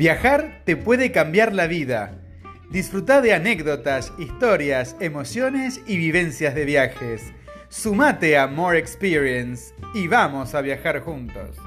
Viajar te puede cambiar la vida. Disfruta de anécdotas, historias, emociones y vivencias de viajes. Sumate a More Experience y vamos a viajar juntos.